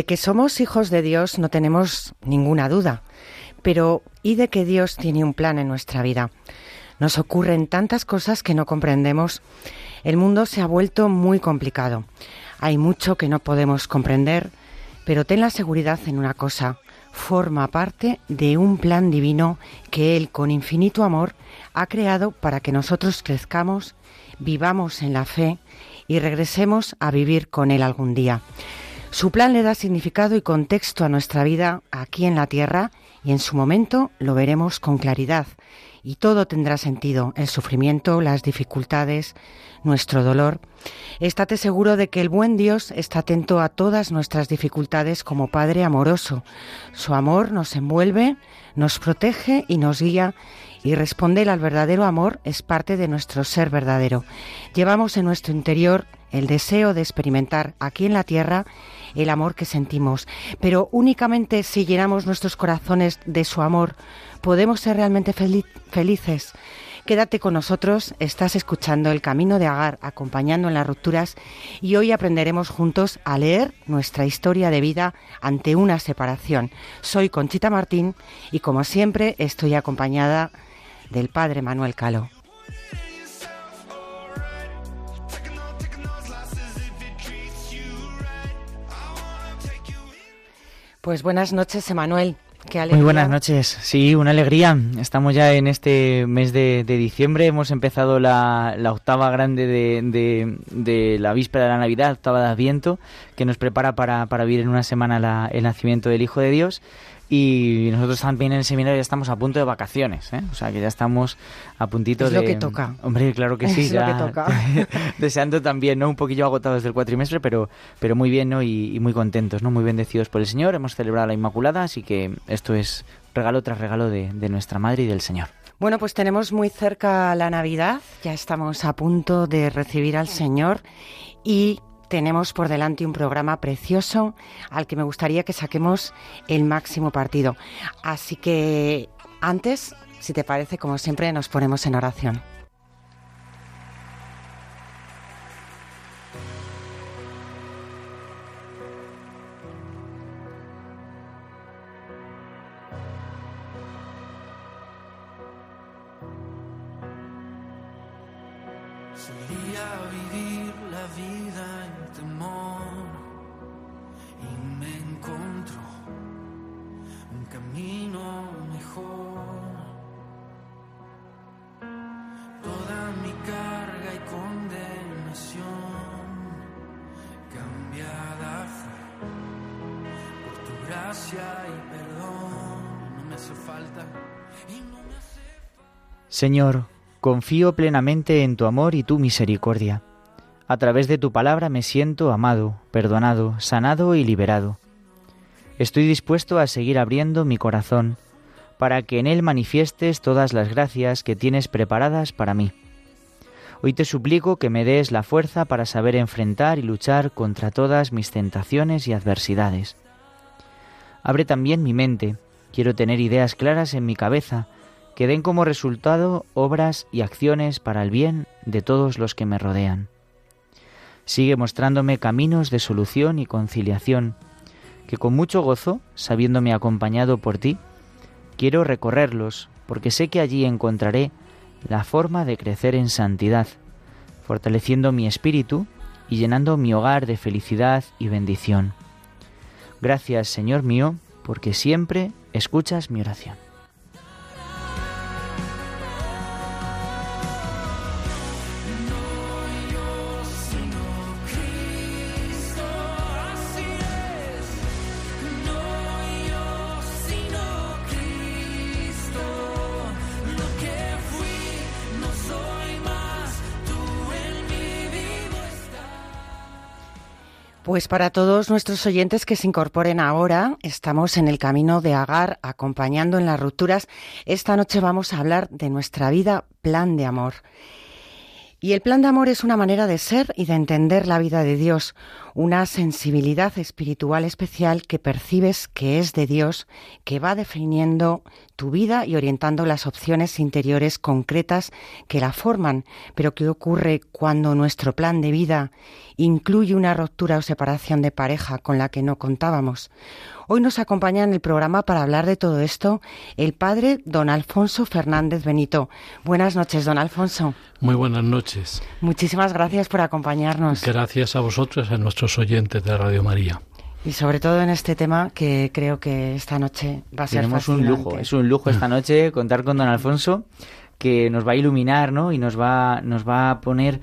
De que somos hijos de Dios no tenemos ninguna duda, pero ¿y de que Dios tiene un plan en nuestra vida? Nos ocurren tantas cosas que no comprendemos el mundo se ha vuelto muy complicado. Hay mucho que no podemos comprender, pero ten la seguridad en una cosa, forma parte de un plan divino que Él, con infinito amor, ha creado para que nosotros crezcamos, vivamos en la fe y regresemos a vivir con Él algún día. Su plan le da significado y contexto a nuestra vida aquí en la tierra y en su momento lo veremos con claridad y todo tendrá sentido, el sufrimiento, las dificultades, nuestro dolor. Estate seguro de que el buen Dios está atento a todas nuestras dificultades como Padre amoroso. Su amor nos envuelve, nos protege y nos guía y responder al verdadero amor es parte de nuestro ser verdadero. Llevamos en nuestro interior el deseo de experimentar aquí en la tierra el amor que sentimos, pero únicamente si llenamos nuestros corazones de su amor, podemos ser realmente felices. Quédate con nosotros, estás escuchando El Camino de Agar, acompañando en las rupturas, y hoy aprenderemos juntos a leer nuestra historia de vida ante una separación. Soy Conchita Martín y como siempre estoy acompañada del Padre Manuel Calo. Pues buenas noches, Emanuel. Muy buenas noches. Sí, una alegría. Estamos ya en este mes de, diciembre. Hemos empezado la, octava grande de, la víspera de la Navidad, octava de Adviento, que nos prepara para, para vivir en una semana el nacimiento del Hijo de Dios. Y nosotros también en el seminario ya estamos a punto de vacaciones, ¿eh? O sea, que ya estamos a puntito es de... lo que toca. Hombre, claro que sí. Es lo que toca. deseando también, ¿no? Un poquillo agotados del cuatrimestre, pero, pero muy bien, ¿no? Y, muy contentos, ¿no? Muy bendecidos por el Señor. Hemos celebrado la Inmaculada, así que esto es regalo tras regalo de, de nuestra Madre y del Señor. Bueno, pues tenemos muy cerca la Navidad, ya estamos a punto de recibir al Señor y tenemos por delante un programa precioso al que me gustaría que saquemos el máximo partido. Así que antes, si te parece, como siempre, nos ponemos en oración. Señor, confío plenamente en tu amor y tu misericordia. A través de tu palabra me siento amado, perdonado, sanado y liberado. Estoy dispuesto a seguir abriendo mi corazón para que en él manifiestes todas las gracias que tienes preparadas para mí. Hoy te suplico que me des la fuerza para saber enfrentar y luchar contra todas mis tentaciones y adversidades. Abre también mi mente, quiero tener ideas claras en mi cabeza, que den como resultado obras y acciones para el bien de todos los que me rodean. Sigue mostrándome caminos de solución y conciliación, que con mucho gozo, sabiéndome acompañado por ti, quiero recorrerlos, porque sé que allí encontraré la forma de crecer en santidad, fortaleciendo mi espíritu y llenando mi hogar de felicidad y bendición. Gracias, Señor mío, porque siempre escuchas mi oración. Pues para todos nuestros oyentes que se incorporen ahora, estamos en el camino de Agar, acompañando en las rupturas. Esta noche vamos a hablar de nuestra vida plan de amor. Y el plan de amor es una manera de ser y de entender la vida de Dios, una sensibilidad espiritual especial que percibes que es de Dios, que va definiendo tu vida y orientando las opciones interiores concretas que la forman. Pero ¿qué ocurre cuando nuestro plan de vida incluye una ruptura o separación de pareja con la que no contábamos? Hoy nos acompaña en el programa para hablar de todo esto el padre don Alfonso Fernández Benito. Buenas noches, don Alfonso. Muy buenas noches. Muchísimas gracias por acompañarnos. Gracias a vosotros, a nuestros oyentes de Radio María. Y sobre todo en este tema que creo que esta noche va a ser Tenemos un lujo, es un lujo esta noche contar con don Alfonso que nos va a iluminar, ¿no? Y nos va, nos va a poner,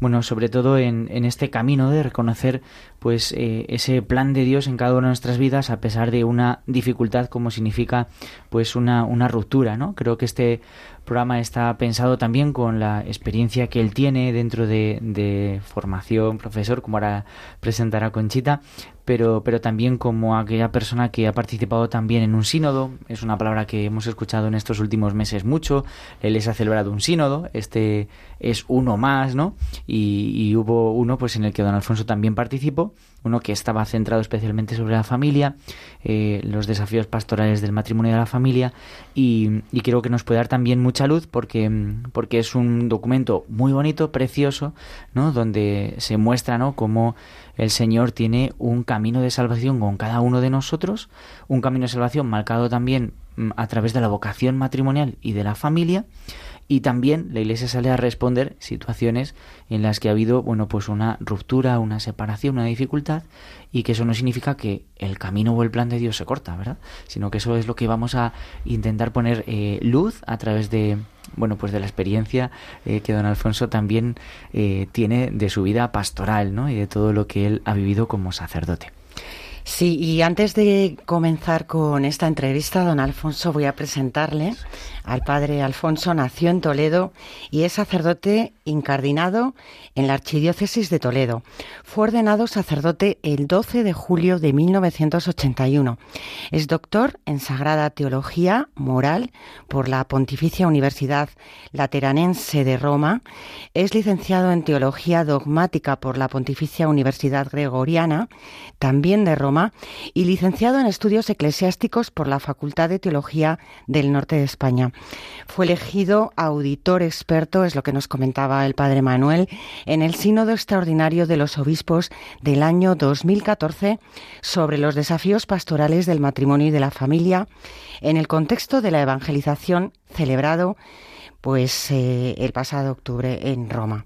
bueno, sobre todo en, en este camino de reconocer, pues, eh, ese plan de Dios en cada una de nuestras vidas, a pesar de una dificultad como significa, pues, una, una ruptura, ¿no? Creo que este programa está pensado también con la experiencia que él tiene dentro de, formación profesor, como ahora presentará Conchita, pero, pero también como aquella persona que ha participado también en un sínodo, es una palabra que hemos escuchado en estos últimos meses mucho, él les ha celebrado un sínodo, este es uno más, ¿no? Y, y, hubo uno pues en el que don Alfonso también participó, uno que estaba centrado especialmente sobre la familia, eh, los desafíos pastorales del matrimonio y de la familia, y, y, creo que nos puede dar también mucha luz porque, porque es un documento muy bonito, precioso, ¿no? Donde se muestra, ¿no? Cómo el Señor tiene un camino de salvación con cada uno de nosotros, un camino de salvación marcado también a través de la vocación matrimonial y de la familia, y también la Iglesia sale a responder situaciones en las que ha habido, bueno, pues una ruptura, una separación, una dificultad, y que eso no significa que el camino o el plan de Dios se corta, ¿verdad? Sino que eso es lo que vamos a intentar poner eh, luz a través de, bueno, pues de la experiencia eh, que don Alfonso también eh, tiene de su vida pastoral, ¿no? Y de todo lo que él ha vivido como sacerdote. Sí, y antes de comenzar con esta entrevista, don Alfonso, voy a presentarle al padre Alfonso. Nació en Toledo y es sacerdote incardinado en la Archidiócesis de Toledo. Fue ordenado sacerdote el 12 de julio de 1981. Es doctor en Sagrada Teología Moral por la Pontificia Universidad Lateranense de Roma. Es licenciado en Teología Dogmática por la Pontificia Universidad Gregoriana, también de Roma, y licenciado en Estudios Eclesiásticos por la Facultad de Teología del Norte de España. Fue elegido auditor experto, es lo que nos comentaba el padre Manuel, en el Sínodo Extraordinario de los Obispos del año 2014 sobre los desafíos pastorales del matrimonio y de la familia en el contexto de la evangelización celebrado pues eh, el pasado octubre en Roma.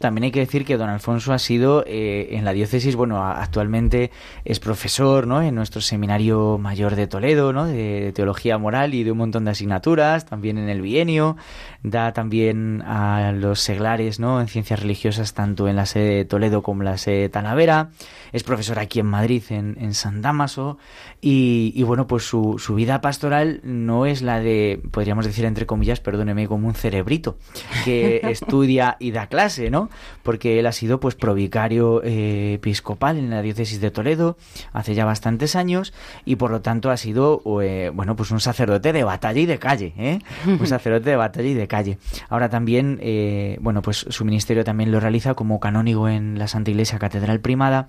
También hay que decir que don Alfonso ha sido eh, en la diócesis, bueno, actualmente es profesor, ¿no? En nuestro seminario mayor de Toledo, ¿no? De teología moral y de un montón de asignaturas, también en el bienio, da también a los seglares, ¿no? En ciencias religiosas, tanto en la sede de Toledo como en la sede de Talavera, es profesor aquí en Madrid, en, en San Damaso, y, y bueno, pues su, su, vida pastoral no es la de, podríamos decir entre comillas, perdóneme, como un cerebrito, que estudia y da clase, ¿no? Porque él ha sido pues provicario eh, episcopal en la diócesis de Toledo hace ya bastantes años y por lo tanto ha sido, eh, bueno, pues un sacerdote de batalla y de calle, ¿eh? Un sacerdote de batalla y de calle. Ahora también, eh, bueno, pues su ministerio también lo realiza como canónigo en la Santa Iglesia Catedral Primada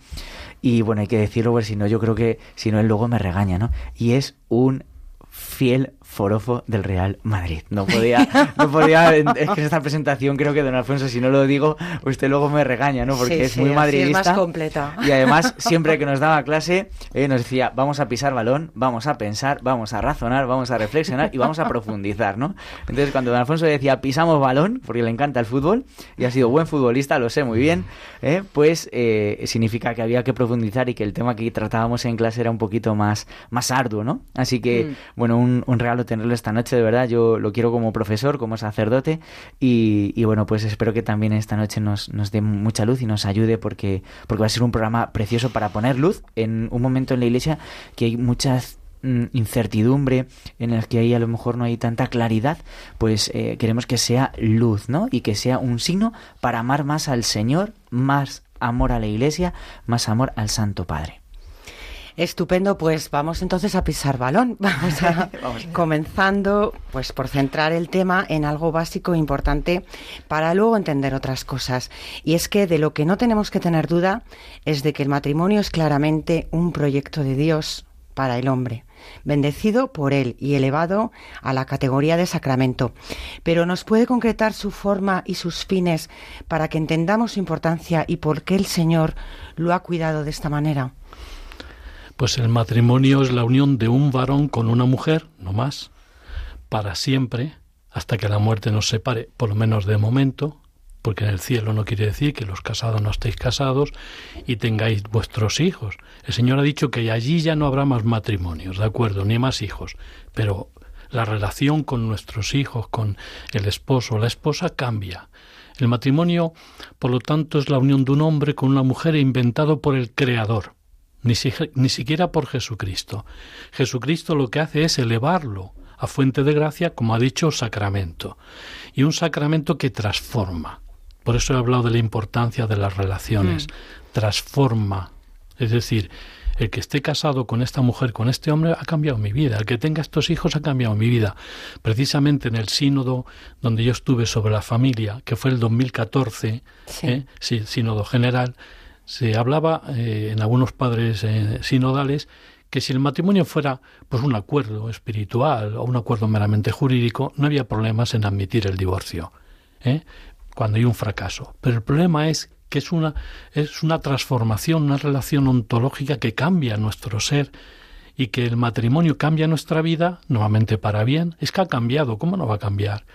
y bueno, hay que decirlo, porque si no, yo creo que si no, él luego me regaña, ¿no? Y es un fiel forofo del Real Madrid. No podía, no podía, es que esta presentación creo que don Alfonso, si no lo digo, usted luego me regaña, ¿no? Porque sí, es sí, muy madridista. Es más completa. Y además, siempre que nos daba clase, eh, nos decía, vamos a pisar balón, vamos a pensar, vamos a razonar, vamos a reflexionar y vamos a profundizar, ¿no? Entonces, cuando don Alfonso decía, pisamos balón, porque le encanta el fútbol, y ha sido buen futbolista, lo sé muy bien, eh, pues eh, significa que había que profundizar y que el tema que tratábamos en clase era un poquito más, más arduo, ¿no? Así que, mm. bueno, un, un regalo tenerlo esta noche, de verdad. Yo lo quiero como profesor, como sacerdote. Y, bueno, pues espero que también esta noche nos, nos, dé mucha luz y nos ayude porque, porque va a ser un programa precioso para poner luz en un momento en la iglesia que hay muchas incertidumbre en el que ahí a lo mejor no hay tanta claridad pues eh, queremos que sea luz no y que sea un signo para amar más al Señor más amor a la Iglesia, más amor al Santo Padre. Estupendo, pues vamos entonces a pisar balón. Vamos a comenzando pues por centrar el tema en algo básico e importante para luego entender otras cosas. Y es que de lo que no tenemos que tener duda es de que el matrimonio es claramente un proyecto de Dios para el hombre, bendecido por él y elevado a la categoría de sacramento. Pero nos puede concretar su forma y sus fines para que entendamos su importancia y por qué el Señor lo ha cuidado de esta manera. Pues el matrimonio es la unión de un varón con una mujer, no más, para siempre, hasta que la muerte nos separe, por lo menos de momento, porque en el cielo no quiere decir que los casados no estéis casados y tengáis vuestros hijos. El Señor ha dicho que allí ya no habrá más matrimonios, de acuerdo, ni más hijos, pero la relación con nuestros hijos, con el esposo o la esposa cambia. El matrimonio, por lo tanto, es la unión de un hombre con una mujer inventado por el Creador ni, ni siquiera por Jesucristo. Jesucristo lo que hace es elevarlo a fuente de gracia, como ha dicho, sacramento. Y un sacramento que transforma. Por eso he hablado de la importancia de las relaciones. Mm. Transforma. Es decir, el que esté casado con esta mujer, con este hombre, ha cambiado mi vida. El que tenga estos hijos ha cambiado mi vida. Precisamente en el sínodo donde yo estuve sobre la familia, que fue el 2014, ¿eh? sínodo general, se hablaba eh, en algunos padres eh, sinodales que si el matrimonio fuera pues un acuerdo espiritual o un acuerdo meramente jurídico, no había problemas en admitir el divorcio, ¿eh? cuando hay un fracaso. Pero el problema es que es una, es una transformación, una relación ontológica que cambia nuestro ser y que el matrimonio cambia nuestra vida, nuevamente para bien. Es que ha cambiado, ¿cómo no va a cambiar?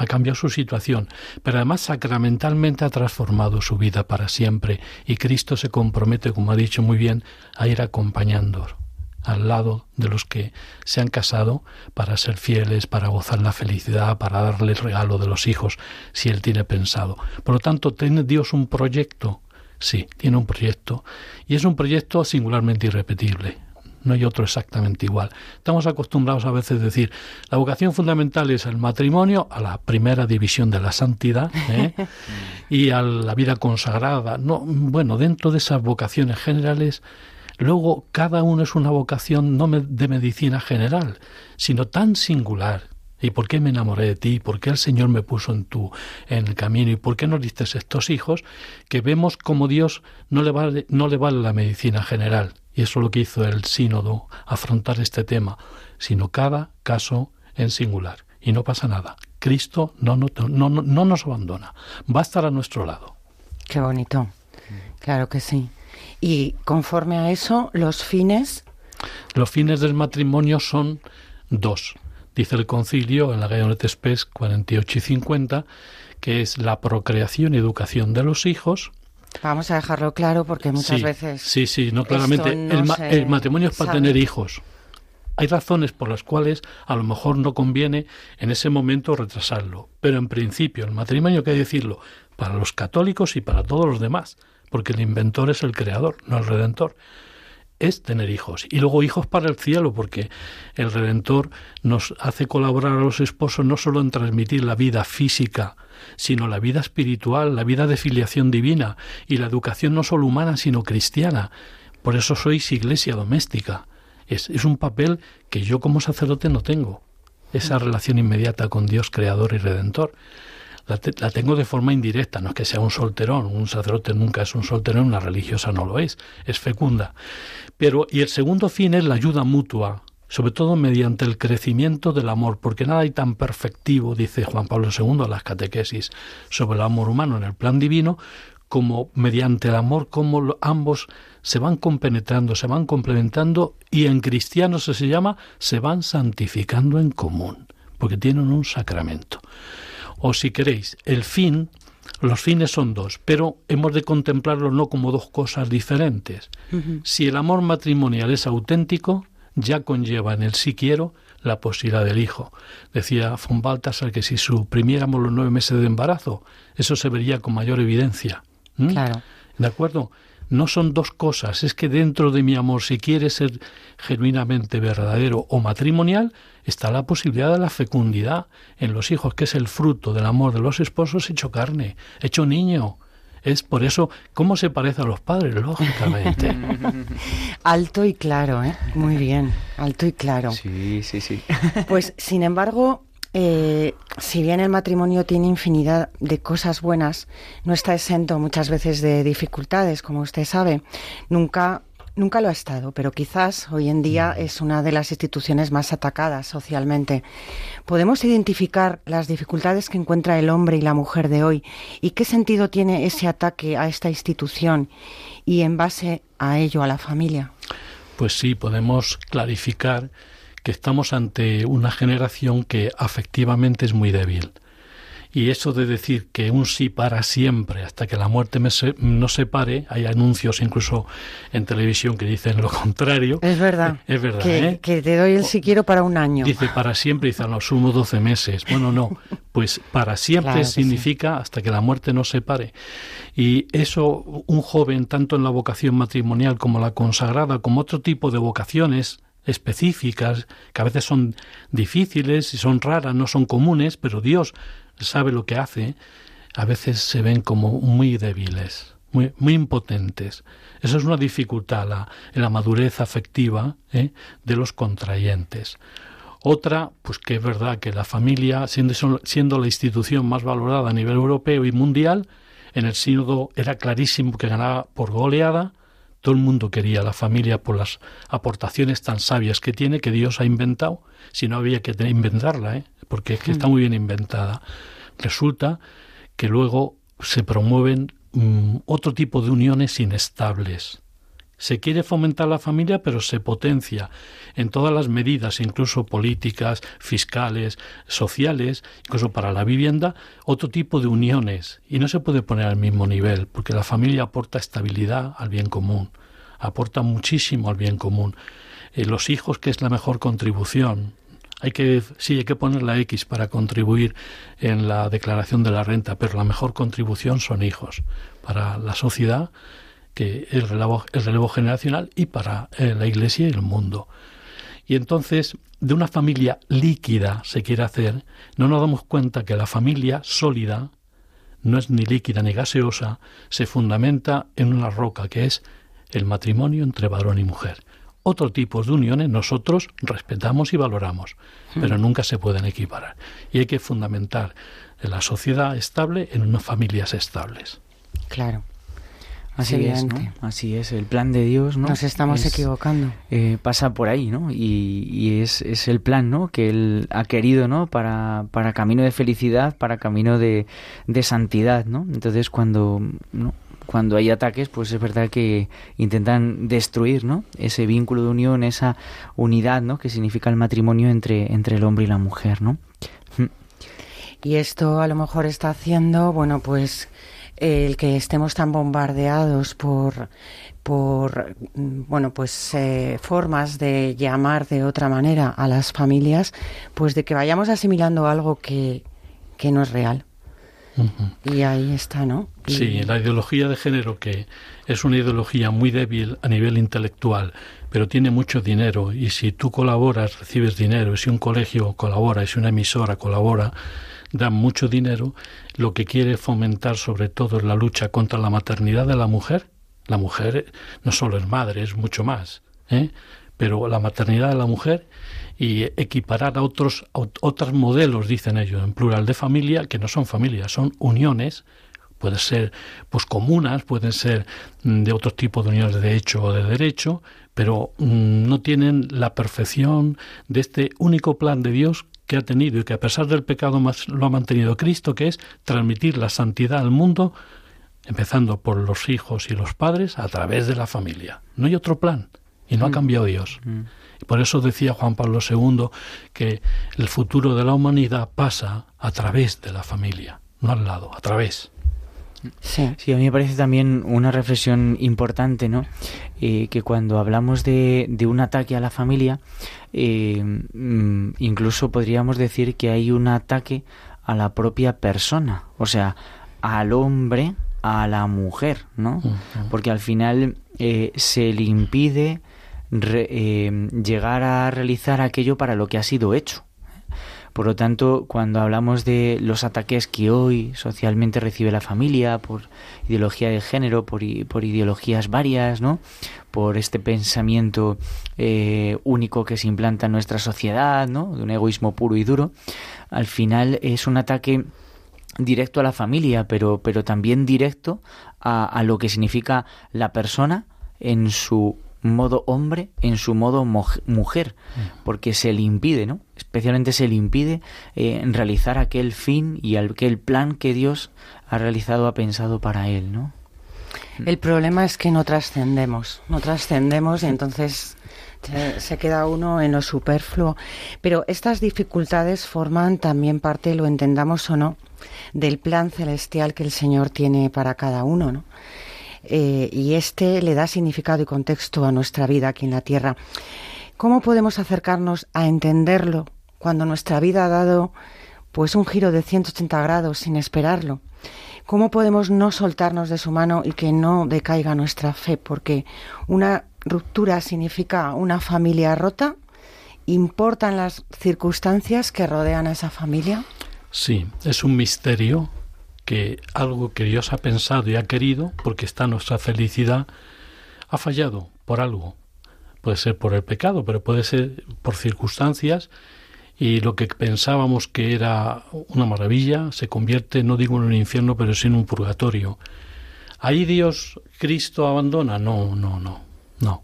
Ha cambiado su situación, pero además sacramentalmente ha transformado su vida para siempre y Cristo se compromete, como ha dicho muy bien, a ir acompañando al lado de los que se han casado para ser fieles, para gozar la felicidad, para darle el regalo de los hijos, si Él tiene pensado. Por lo tanto, ¿tiene Dios un proyecto? Sí, tiene un proyecto. Y es un proyecto singularmente irrepetible no hay otro exactamente igual. Estamos acostumbrados a veces a decir, la vocación fundamental es el matrimonio, a la primera división de la santidad ¿eh? y a la vida consagrada. No, bueno, dentro de esas vocaciones generales, luego cada uno es una vocación no de medicina general, sino tan singular. ¿Y por qué me enamoré de ti? ¿Por qué el Señor me puso en tu en el camino? ¿Y por qué nos diste estos hijos? Que vemos como Dios no le vale, no le vale la medicina general, y eso es lo que hizo el sínodo, afrontar este tema, sino cada caso en singular. Y no pasa nada. Cristo no, no, no, no nos abandona. Va a estar a nuestro lado. Qué bonito. Claro que sí. Y conforme a eso, los fines. Los fines del matrimonio son dos. Dice el concilio en la Gaionet Spes 48 y 50 que es la procreación y educación de los hijos Vamos a dejarlo claro porque muchas veces. Sí, sí, no claramente. el, matrimonio es para tener hijos. Hay razones por las cuales a lo mejor no conviene en ese momento retrasarlo, pero en principio el matrimonio hay que decirlo para los católicos y para todos los demás, porque el inventor es el creador, no el redentor es tener hijos. Y luego hijos para el cielo, porque el Redentor nos hace colaborar a los esposos no solo en transmitir la vida física, sino la vida espiritual, la vida de filiación divina y la educación no solo humana, sino cristiana. Por eso sois iglesia doméstica. Es, es un papel que yo como sacerdote no tengo. Esa relación inmediata con Dios creador y redentor. La, la, tengo de forma indirecta, no es que sea un solterón, un sacerdote nunca es un solterón, una religiosa no lo es, es fecunda. Pero, y el segundo fin es la ayuda mutua, sobre todo mediante el crecimiento del amor, porque nada hay tan perfectivo, dice Juan Pablo II en las catequesis sobre el amor humano en el plan divino, como mediante el amor, como ambos se van compenetrando, se van complementando y en cristianos se llama se van santificando en común, porque tienen un sacramento. O si queréis, el fin, los fines son dos, pero hemos de contemplarlo no como dos cosas diferentes. Si el amor matrimonial es auténtico, ya conlleva en el sí quiero la posibilidad del hijo. Decía von Balthasar que si suprimiéramos los nueve meses de embarazo, eso se vería con mayor evidencia. ¿Mm? Claro. ¿De acuerdo? No son dos cosas, es que dentro de mi amor, si quiere ser genuinamente verdadero o matrimonial, está la posibilidad de la fecundidad en los hijos, que es el fruto del amor de los esposos hecho carne, hecho niño, Es por eso, ¿cómo se parece a los padres? Lógicamente. alto y claro, ¿eh? Muy bien, alto y claro. Sí, sí, sí. Pues, sin embargo, eh, si bien el matrimonio tiene infinidad de cosas buenas, no está exento muchas veces de dificultades, como usted sabe. Nunca Nunca lo ha estado, pero quizás hoy en día mm. es una de las instituciones más atacadas socialmente. ¿Podemos identificar las dificultades que encuentra el hombre y la mujer de hoy y qué sentido tiene ese ataque a esta institución y en base a ello a la familia? Pues sí, podemos clarificar que estamos ante una generación que afectivamente es muy débil y eso de decir que un sí para siempre hasta que la muerte me se, no separe, hay anuncios incluso en televisión que dicen lo contrario. Es verdad. Es verdad. Que, ¿eh? que te doy el si quiero para un año. Dice para siempre, dice a lo sumo 12 meses. Bueno, no. Pues para siempre significa hasta que la muerte nos separe. Y eso, un joven, tanto en la vocación matrimonial como la consagrada, como otro tipo de vocaciones, específicas, que a veces son difíciles y son raras, no son comunes, pero Dios sabe lo que hace, a veces se ven como muy débiles, muy, muy impotentes. Eso es una dificultad la, en la madurez afectiva ¿eh? de los contrayentes. Otra, pues que es verdad que la familia, siendo, siendo la institución más valorada a nivel europeo y mundial, en el sínodo era clarísimo que ganaba por goleada, todo el mundo quería la familia por las aportaciones tan sabias que tiene, que Dios ha inventado, si no había que inventarla, ¿eh? porque es que está hmm. muy bien inventada. Resulta que luego se promueven mm, otro tipo de uniones inestables. Se quiere fomentar la familia, pero se potencia en todas las medidas, incluso políticas, fiscales, sociales, incluso para la vivienda, otro tipo de uniones. Y no se puede poner al mismo nivel, porque la familia aporta estabilidad al bien común, aporta muchísimo al bien común. Eh, los hijos, que es la mejor contribución, hay que, sí, hay que poner la X para contribuir en la declaración de la renta, pero la mejor contribución son hijos para la sociedad, que el relevo, el relevo generacional y para eh, la Iglesia y el mundo. Y entonces, de una familia líquida se quiere hacer, no nos damos cuenta que la familia sólida no es ni líquida ni gaseosa, se fundamenta en una roca que es el matrimonio entre varón y mujer otro tipo de uniones nosotros respetamos y valoramos, hmm. pero nunca se pueden equiparar. Y hay que fundamentar la sociedad estable en unas familias estables. Claro. Así es, ¿no? Así es, el plan de Dios, ¿no? Nos estamos equivocando. Eh, pasa por ahí, ¿no? Y, es, es, el plan, ¿no? Que Él ha querido, ¿no? Para, para camino de felicidad, para camino de, de santidad, ¿no? Entonces, cuando ¿no? cuando hay ataques, pues es verdad que intentan destruir, ¿no? Ese vínculo de unión, esa unidad, ¿no? Que significa el matrimonio entre, entre el hombre y la mujer, ¿no? Y esto a lo mejor está haciendo, bueno, pues el que estemos tan bombardeados por por bueno pues eh, formas de llamar de otra manera a las familias pues de que vayamos asimilando algo que, que no es real y ahí está, ¿no? Sí, la ideología de género, que es una ideología muy débil a nivel intelectual, pero tiene mucho dinero, y si tú colaboras, recibes dinero, y si un colegio colabora, y si una emisora colabora, da mucho dinero, lo que quiere fomentar sobre todo es la lucha contra la maternidad de la mujer. La mujer no solo es madre, es mucho más, ¿eh? pero la maternidad de la mujer y equiparar a otros, otros modelos, dicen ellos, en plural de familia, que no son familias, son uniones, pueden ser pues comunas, pueden ser mm, de otro tipo de uniones de hecho o de derecho, pero mm, no tienen la perfección de este único plan de Dios que ha tenido y que a pesar del pecado más lo ha mantenido Cristo, que es transmitir la santidad al mundo, empezando por los hijos y los padres, a través de la familia. No hay otro plan y no ha mm. cambiado Dios. Por eso decía Juan Pablo II que el futuro de la humanidad pasa a través de la familia, no al lado, a través. Sí. sí, a mí me parece también una reflexión importante, ¿no? Eh, que cuando hablamos de, de, un ataque a la familia, eh, mm, incluso podríamos decir que hay un ataque a la propia persona, o sea, al hombre, a la mujer, ¿no? Porque al final eh, se le impide eh, llegar a realizar aquello para lo que ha sido hecho. Por lo tanto, cuando hablamos de los ataques que hoy socialmente recibe la familia por ideología de género, por, por ideologías varias, ¿no? por este pensamiento eh, único que se implanta en nuestra sociedad, ¿no? de un egoísmo puro y duro, al final es un ataque directo a la familia, pero, pero también directo a, a lo que significa la persona en su modo hombre en su modo mujer, mm. porque se le impide, ¿no? Especialmente se le impide eh, realizar aquel fin y aquel plan que Dios ha realizado, ha pensado para él, ¿no? El problema es que no trascendemos, no trascendemos y entonces se, queda uno en lo superfluo. Pero estas dificultades forman también parte, lo entendamos o no, del plan celestial que el Señor tiene para cada uno, ¿no? Eh, y este le da significado y contexto a nuestra vida aquí en la Tierra. ¿Cómo podemos acercarnos a entenderlo cuando nuestra vida ha dado pues un giro de 180 grados sin esperarlo? ¿Cómo podemos no soltarnos de su mano y que no decaiga nuestra fe? Porque una ruptura significa una familia rota. ¿Importan las circunstancias que rodean a esa familia? Sí, es un misterio que algo que Dios ha pensado y ha querido, porque está nuestra felicidad, ha fallado por algo. Puede ser por el pecado, pero puede ser por circunstancias y lo que pensábamos que era una maravilla se convierte, no digo en un infierno, pero sí en un purgatorio. ¿Ahí Dios, Cristo abandona? No, no, no, no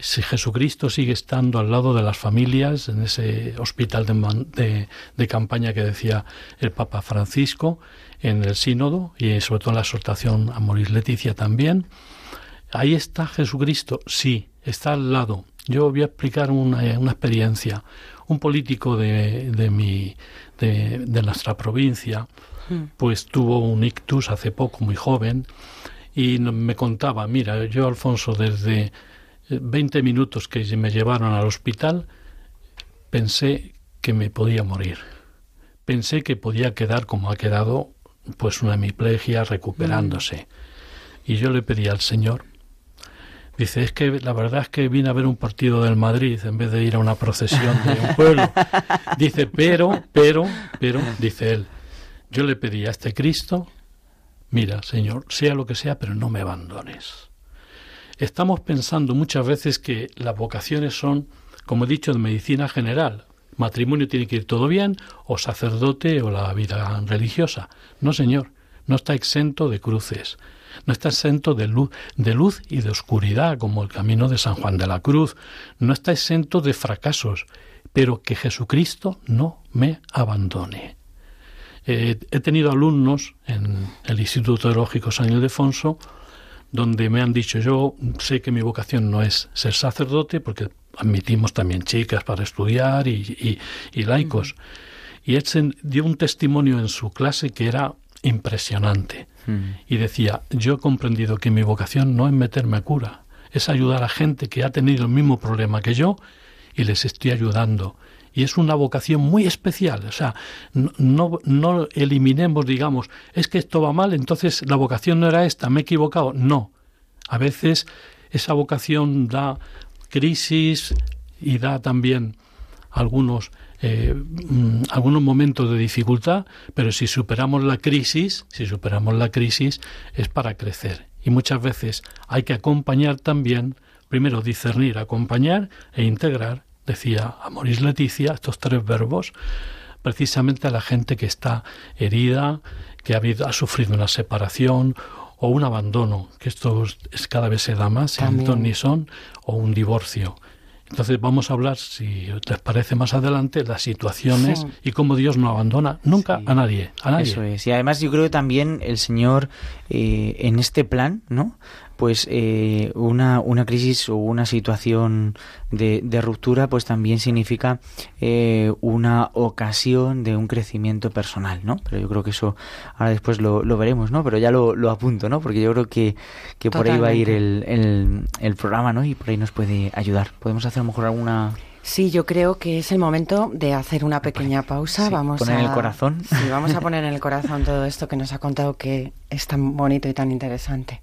si Jesucristo sigue estando al lado de las familias en ese hospital de, de, campaña que decía el Papa Francisco en el sínodo y sobre todo en la exhortación a Moris Leticia también. Ahí está Jesucristo, sí, está al lado. Yo voy a explicar una, una experiencia. Un político de, de, mi, de, de nuestra provincia, hmm. pues tuvo un ictus hace poco, muy joven, y me contaba, mira, yo Alfonso, desde 20 minutos que me llevaron al hospital, pensé que me podía morir. Pensé que podía quedar como ha quedado, pues una hemiplegia recuperándose. Mm. Y yo le pedí al Señor, dice, es que la verdad es que vine a ver un partido del Madrid en vez de ir a una procesión de un pueblo. Dice, pero, pero, pero, dice él, yo le pedí a este Cristo, mira, Señor, sea lo que sea, pero no me abandones. Estamos pensando muchas veces que las vocaciones son, como he dicho, de medicina general. Matrimonio tiene que ir todo bien, o sacerdote, o la vida religiosa. No, señor, no está exento de cruces. No está exento de luz, de luz y de oscuridad, como el camino de San Juan de la Cruz. No está exento de fracasos, pero que Jesucristo no me abandone. Eh, he tenido alumnos en el Instituto Teológico San Ildefonso donde me han dicho, yo sé que mi vocación no es ser sacerdote, porque admitimos también chicas para estudiar y, laicos. Y Edson dio un testimonio en su clase que era impresionante. Y decía, yo he comprendido que mi vocación no es meterme a cura, es ayudar a gente que ha tenido el mismo problema que yo y les estoy ayudando y es una vocación muy especial. O sea, no, no eliminemos, digamos, es que esto va mal, entonces la vocación no era esta, me he equivocado. No. A veces esa vocación da crisis y da también algunos eh, mm, algunos momentos de dificultad, pero si superamos la crisis, si superamos la crisis es para crecer. Y muchas veces hay que acompañar también, primero discernir, acompañar e integrar, decía Amoris Leticia, estos tres verbos, precisamente a la gente que está herida, que ha, habido, ha sufrido una separación o un abandono, que esto es, cada vez se da más, en ni son, o un divorcio. Entonces vamos a hablar, si les parece más adelante, las situaciones y cómo Dios no abandona nunca a nadie, a nadie. Eso es. Y además yo creo que también el Señor eh, en este plan, ¿no? Pues eh, una, una crisis o una situación de, de ruptura pues también significa eh, una ocasión de un crecimiento personal, ¿no? Pero yo creo que eso ahora después lo, lo veremos, ¿no? Pero ya lo, lo, apunto, ¿no? Porque yo creo que, que por ahí va a ir el, el, el, programa, ¿no? Y por ahí nos puede ayudar. ¿Podemos hacer a lo mejor alguna...? Sí, yo creo que es el momento de hacer una pequeña pausa. vamos poner a en el corazón. Sí, vamos a poner en el corazón todo esto que nos ha contado que es tan bonito y tan interesante.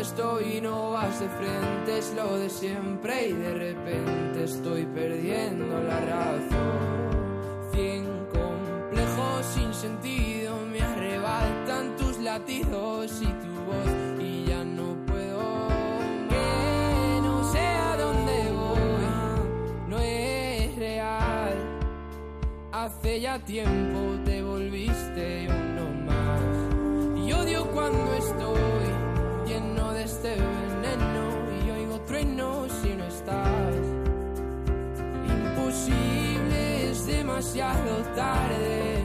¿Dónde estoy? No vas de frente, es lo de siempre y de repente estoy perdiendo la razón. Cien complejos sin sentido me arrebatan tus latidos y tu voz y ya no puedo. Que no sé a dónde voy, no es real. Hace ya tiempo te volviste uno más. Y odio cuando Imposible, es demasiado tarde.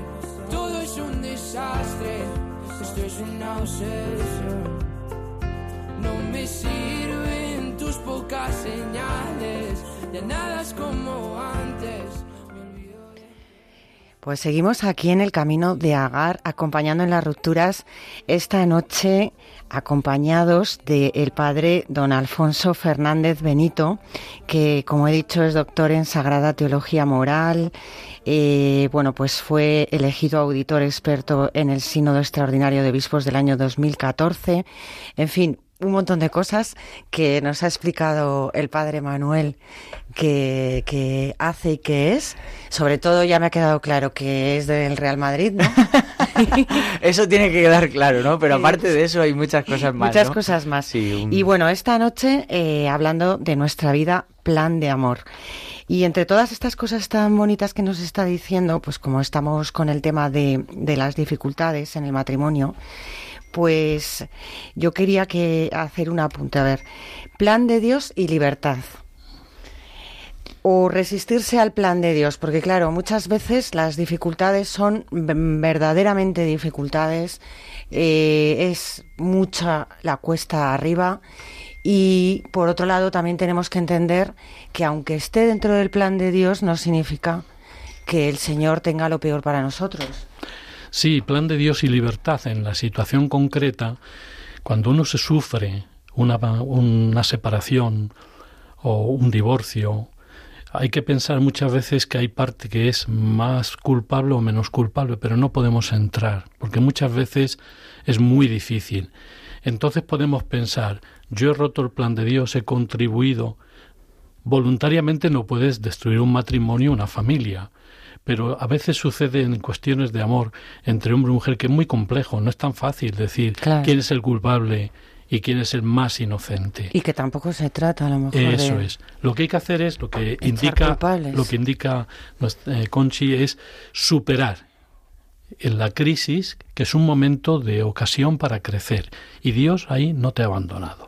Todo es un desastre. Esto es una obsesión. No me sirven tus pocas señales. Ya nada es como antes. Pues seguimos aquí en el camino de Agar, acompañando en las rupturas esta noche, acompañados del padre don Alfonso Fernández Benito, que como he dicho es doctor en Sagrada Teología Moral. eh, bueno, pues fue elegido auditor experto en el Sínodo Extraordinario de Obispos del año 2014. En fin, un montón de cosas que nos ha explicado el padre Manuel que, que hace y que es. Sobre todo ya me ha quedado claro que es del Real Madrid, ¿no? Eso tiene que quedar claro, ¿no? Pero aparte de eso hay muchas cosas más. Muchas ¿no? cosas más. Sí, un- Y bueno, esta noche eh, hablando de nuestra vida, plan de amor. Y entre todas estas cosas tan bonitas que nos está diciendo, pues como estamos con el tema de, de las dificultades en el matrimonio, pues yo quería que hacer un apunte. A ver, plan de Dios y libertad. O resistirse al plan de Dios, porque claro, muchas veces las dificultades son verdaderamente dificultades, eh, es mucha la cuesta arriba y por otro lado también tenemos que entender que aunque esté dentro del plan de Dios no significa que el Señor tenga lo peor para nosotros. Sí, plan de Dios y libertad en la situación concreta, cuando uno se sufre una, una separación o un divorcio, hay que pensar muchas veces que hay parte que es más culpable o menos culpable, pero no podemos entrar, porque muchas veces es muy difícil. Entonces podemos pensar, yo he roto el plan de Dios, he contribuido. Voluntariamente no puedes destruir un matrimonio, una familia, pero a veces sucede en cuestiones de amor entre hombre y mujer que es muy complejo, no es tan fácil decir Claro. quién es el culpable y quién es el más inocente. Y que tampoco se trata a lo mejor Eso de... es. Lo que hay que hacer es lo que indica culpables. lo que indica eh, Conchi es superar en la crisis, que es un momento de ocasión para crecer y Dios ahí no te ha abandonado.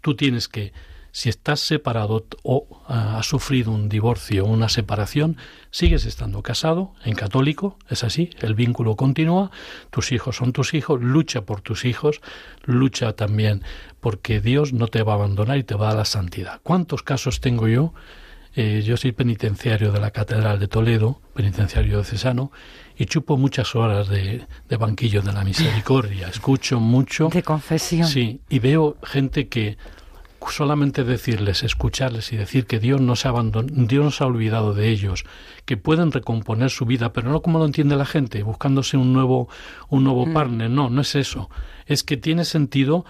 Tú tienes que si estás separado o ah, has sufrido un divorcio o una separación, sigues estando casado en católico, es así, el vínculo continúa, tus hijos son tus hijos, lucha por tus hijos, lucha también porque Dios no te va a abandonar y te va a dar la santidad. ¿Cuántos casos tengo yo? Eh, yo soy penitenciario de la Catedral de Toledo, penitenciario diocesano, y chupo muchas horas de, de banquillo de la misericordia, escucho mucho. De confesión. Sí, y veo gente que solamente decirles, escucharles y decir que Dios no se abandonó, Dios no se ha olvidado de ellos, que pueden recomponer su vida, pero no como lo entiende la gente, buscándose un nuevo, un nuevo partner. No, no es eso. Es que tiene sentido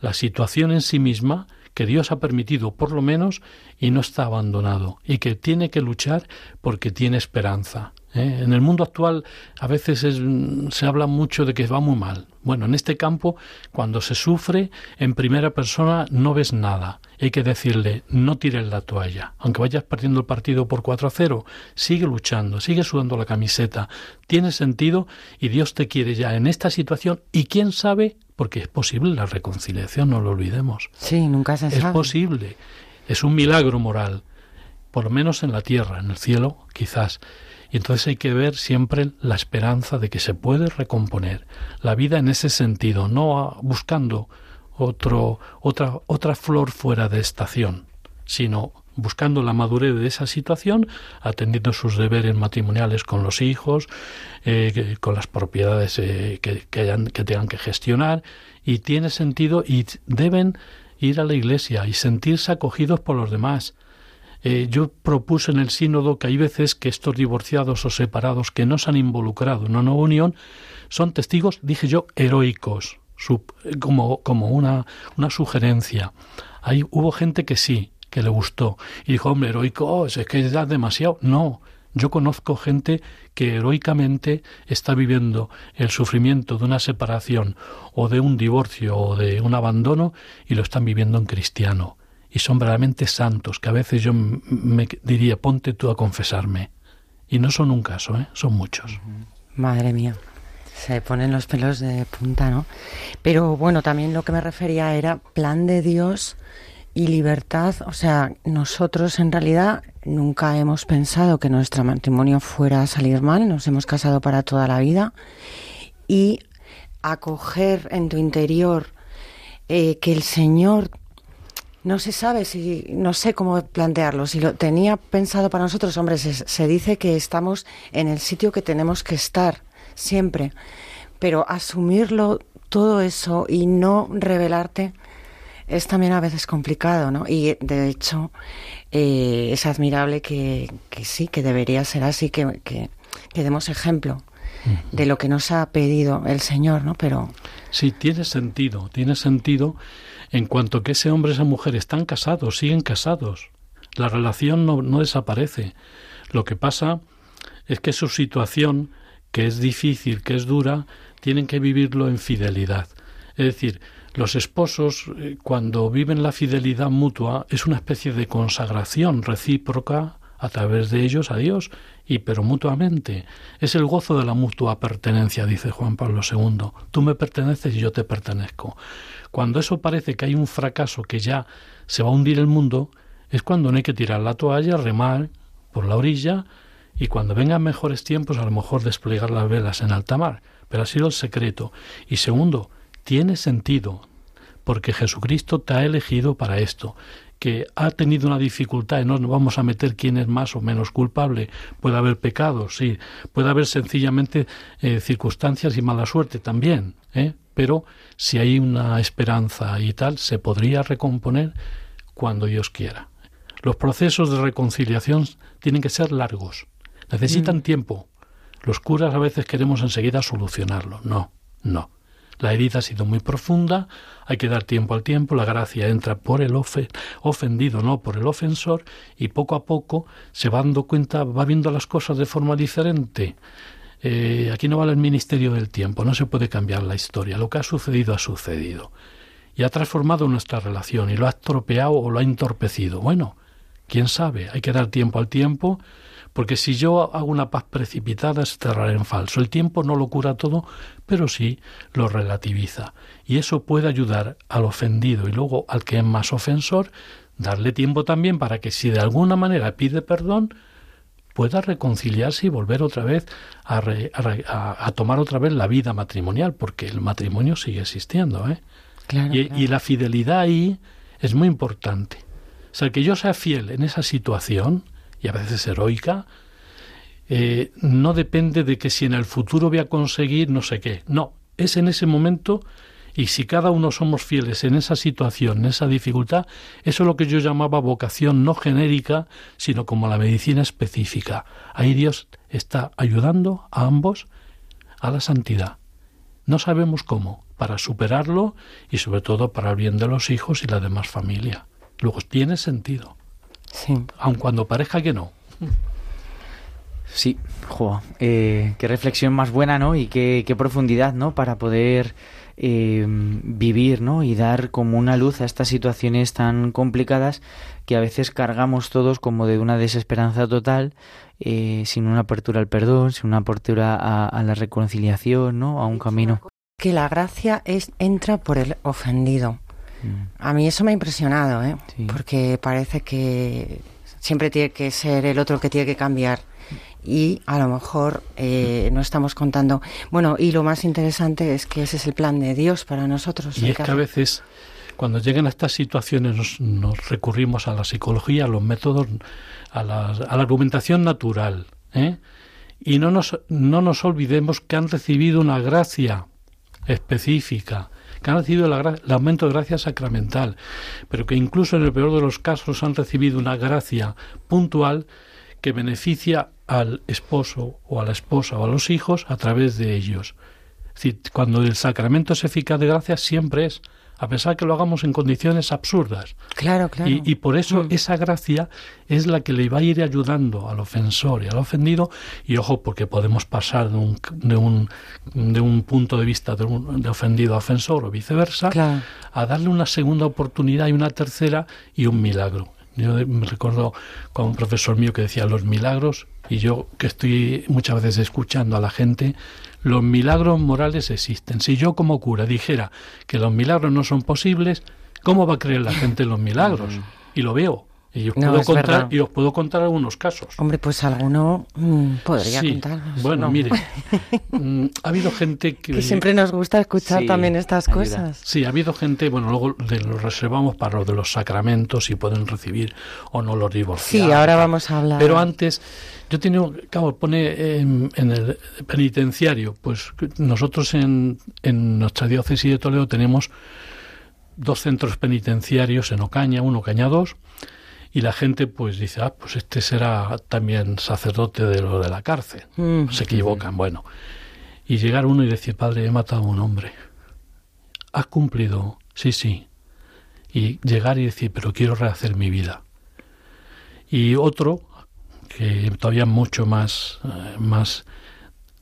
la situación en sí misma que Dios ha permitido por lo menos y no está abandonado y que tiene que luchar porque tiene esperanza. ¿Eh? En el mundo actual a veces se habla mucho de que va muy mal. Bueno, en este campo, cuando se sufre en primera persona no ves nada. Hay que decirle, no tires la toalla. Aunque vayas perdiendo el partido por 4 a 0, sigue luchando, sigue sudando la camiseta. Tiene sentido y Dios te quiere ya en esta situación y quién sabe, porque es posible la reconciliación, no lo olvidemos. Sí, nunca se Es posible. Es un milagro moral. Por lo menos en la tierra, en el cielo, quizás y entonces hay que ver siempre la esperanza de que se puede recomponer la vida en ese sentido, no buscando otro, otra, otra flor fuera de estación, sino buscando la madurez de esa situación, atendiendo sus deberes matrimoniales con los hijos, eh, con las propiedades eh, que, que, tengan que gestionar, y tiene sentido y deben ir a la iglesia y sentirse acogidos por los demás, eh, yo propuse en el sínodo que hay veces que estos divorciados o separados que no se han involucrado en una nueva unión son testigos, dije yo, heroicos, como, como una, una sugerencia. Hay, hubo gente que sí, que le gustó, y dijo, hombre, heroico, oh, es que es demasiado. No, yo conozco gente que heroicamente está viviendo el sufrimiento de una separación o de un divorcio o de un abandono y lo están viviendo en cristiano y son verdaderamente santos, que a veces yo me diría, ponte tú a confesarme. Y no son un caso, ¿eh? son muchos. Madre mía, se ponen los pelos de punta, ¿no? Pero bueno, también lo que me refería era plan de Dios y libertad. O sea, nosotros en realidad nunca hemos pensado que nuestro matrimonio fuera a salir mal, nos hemos casado para toda la vida y acoger en tu interior eh, que el Señor no se sabe si, no sé cómo plantearlo. Si lo tenía pensado para nosotros, hombre, se, dice que estamos en el sitio que tenemos que estar siempre, pero asumirlo todo eso y no revelarte es también a veces complicado, ¿no? Y de hecho eh, es admirable que, que, sí, que debería ser así, que, que, que demos ejemplo de lo que nos ha pedido el Señor, ¿no? Pero sí tiene sentido, tiene sentido en cuanto que ese hombre y esa mujer están casados, siguen casados. La relación no, no desaparece. Lo que pasa es que su situación, que es difícil, que es dura, tienen que vivirlo en fidelidad. Es decir, los esposos, eh, cuando viven la fidelidad mutua, es una especie de consagración recíproca a través de ellos a Dios y pero mutuamente. Es el gozo de la mutua pertenencia, dice Juan Pablo II. Tú me perteneces y yo te pertenezco. Cuando eso parece que hay un fracaso que ya se va a hundir el mundo, es cuando no hay que tirar la toalla, remar por la orilla y cuando vengan mejores tiempos a lo mejor desplegar las velas en alta mar. Pero ha sido el secreto. Y segundo, tiene sentido, porque Jesucristo te ha elegido para esto que ha tenido una dificultad y no nos vamos a meter quién es más o menos culpable. Puede haber pecados, sí. Puede haber sencillamente eh, circunstancias y mala suerte también. ¿eh? Pero si hay una esperanza y tal, se podría recomponer cuando Dios quiera. Los procesos de reconciliación tienen que ser largos. Necesitan mm. tiempo. Los curas a veces queremos enseguida solucionarlo. No, no. La herida ha sido muy profunda, hay que dar tiempo al tiempo, la gracia entra por el ofendido, no por el ofensor, y poco a poco se va dando cuenta, va viendo las cosas de forma diferente. Eh, aquí no vale el ministerio del tiempo, no se puede cambiar la historia, lo que ha sucedido ha sucedido. Y ha transformado nuestra relación y lo ha estropeado o lo ha entorpecido. Bueno, quién sabe, hay que dar tiempo al tiempo porque si yo hago una paz precipitada es cerrar en falso. El tiempo no lo cura todo, pero sí lo relativiza. Y eso puede ayudar al ofendido y luego al que es más ofensor, darle tiempo también para que si de alguna manera pide perdón, pueda reconciliarse y volver otra vez a, tomar otra vez la vida matrimonial, porque el matrimonio sigue existiendo. ¿eh? y, y la fidelidad ahí es muy importante. O sea, que yo sea fiel en esa situación, y a veces heroica, eh, no depende de que si en el futuro voy a conseguir no sé qué. No, es en ese momento Y si cada uno somos fieles en esa situación, en esa dificultad, eso es lo que yo llamaba vocación no genérica, sino como la medicina específica. Ahí Dios está ayudando a ambos a la santidad. No sabemos cómo, para superarlo y sobre todo para el bien de los hijos y la demás familia. Luego tiene sentido. Sí. Aun cuando parezca que no. Sí, jo, eh, qué reflexión más buena, ¿no? Y qué, qué profundidad, ¿no? Para poder eh, vivir, ¿no? Y dar como una luz a estas situaciones tan complicadas que a veces cargamos todos como de una desesperanza total, eh, sin una apertura al perdón, sin una apertura a, a la reconciliación, ¿no? A un camino. Que la gracia es entra por el ofendido. A mí eso me ha impresionado, ¿eh? Sí. Porque parece que siempre tiene que ser el otro el que tiene que cambiar. Y a lo mejor eh, no estamos contando. Bueno, y lo más interesante es que ese es el plan de Dios para nosotros. Y es que a veces, cuando llegan a estas situaciones, nos, nos recurrimos a la psicología, a los métodos, a la, a la argumentación natural. ¿eh? Y no nos, no nos olvidemos que han recibido una gracia específica, que han recibido el aumento de gracia sacramental, pero que incluso en el peor de los casos han recibido una gracia puntual que beneficia al esposo o a la esposa o a los hijos a través de ellos. Cuando el sacramento es eficaz de gracia, siempre es, a pesar que lo hagamos en condiciones absurdas. Claro, claro. Y, y por eso Mm. esa gracia es la que le va a ir ayudando al ofensor y al ofendido. Y ojo, porque podemos pasar de un, de un, de un punto de vista de, un, de ofendido a ofensor o viceversa, Claro. a darle una segunda oportunidad y una tercera y un milagro. Yo me recuerdo con un profesor mío que decía los milagros, y yo que estoy muchas veces escuchando a la gente, los milagros morales existen. Si yo como cura dijera que los milagros no son posibles, ¿cómo va a creer la gente en los milagros? Y lo veo. Y os, No, puedo, contar, y os puedo contar algunos casos. Hombre, pues alguno mm, podría Sí, contarnos. Bueno, ¿no? mire, mm, ha habido gente que... Que siempre nos gusta escuchar Sí, también estas ayuda. cosas. Sí, ha habido gente, bueno, luego de- lo reservamos para lo de los sacramentos, si pueden recibir o no los divorciados. Sí, ahora vamos a hablar. Pero antes, yo tenía, claro, pone en, en el penitenciario, pues nosotros en, en nuestra diócesis de Toledo tenemos dos centros penitenciarios en Ocaña, uno Ocaña 2, y la gente pues dice, ah, pues este será también sacerdote de lo de la cárcel. Mm. Se equivocan, bueno. Y llegar uno y decir, padre, he matado a un hombre. ¿Has cumplido? Sí, sí. Y llegar y decir, pero quiero rehacer mi vida. Y otro, que todavía mucho más, eh, más